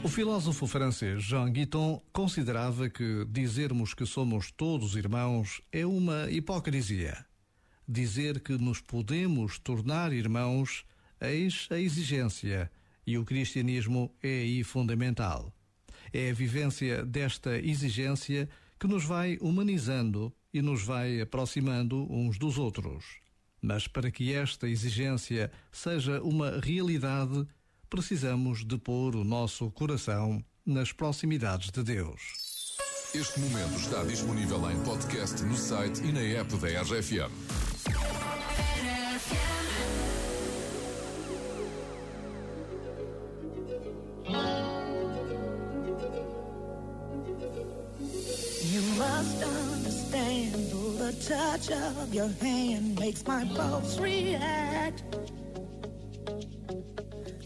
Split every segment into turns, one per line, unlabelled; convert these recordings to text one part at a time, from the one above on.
O filósofo francês Jean Guiton considerava que dizermos que somos todos irmãos é uma hipocrisia. Dizer que nos podemos tornar irmãos eis a exigência, e o cristianismo é aí fundamental. É a vivência desta exigência que nos vai humanizando e nos vai aproximando uns dos outros. Mas para que esta exigência seja uma realidade, precisamos de pôr o nosso coração nas proximidades de Deus.
Este momento está disponível em podcast no site e na app da RFM.
You must understand, the touch of your hand makes my pulse react.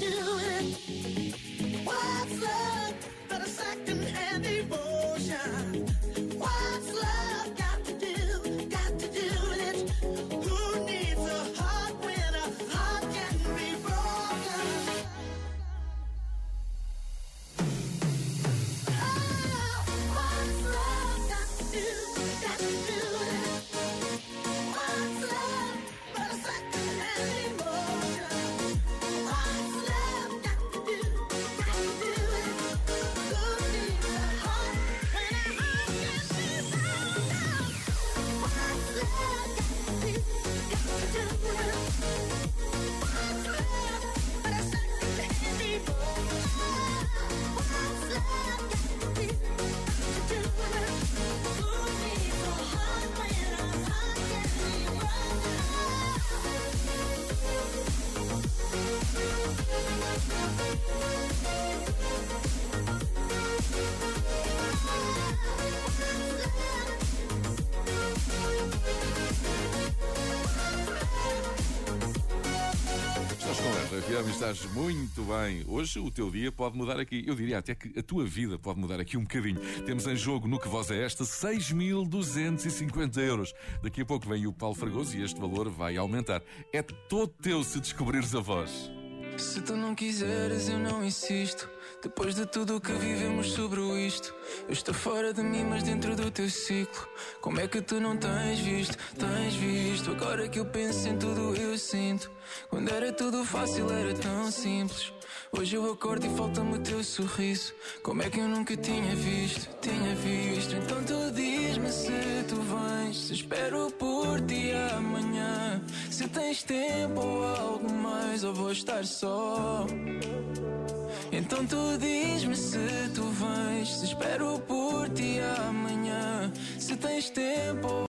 do?
RFM estás muito bem. Hoje o teu dia pode mudar aqui. Eu diria até que a tua vida pode mudar aqui um bocadinho. Temos em jogo no que voz é esta 6.250 euros. Daqui a pouco vem o Paulo Fragoso e este valor vai aumentar. É todo teu se descobrires a voz.
Se tu não quiseres, eu não insisto. Depois de tudo o que vivemos sobre isto, eu estou fora de mim, mas dentro do teu ciclo. Como é que tu não tens visto? Tens visto? Agora que eu penso em tudo, eu sinto. Quando era tudo fácil, era tão simples. Hoje eu acordo e falta-me o teu sorriso. Como é que eu nunca tinha visto? Tinha visto. Então tu diz-me se tu vens. Se espero por. Se tens tempo ou algo mais, ou vou estar só. Então tu diz-me se tu vens. Se espero por ti amanhã. Se tens tempo.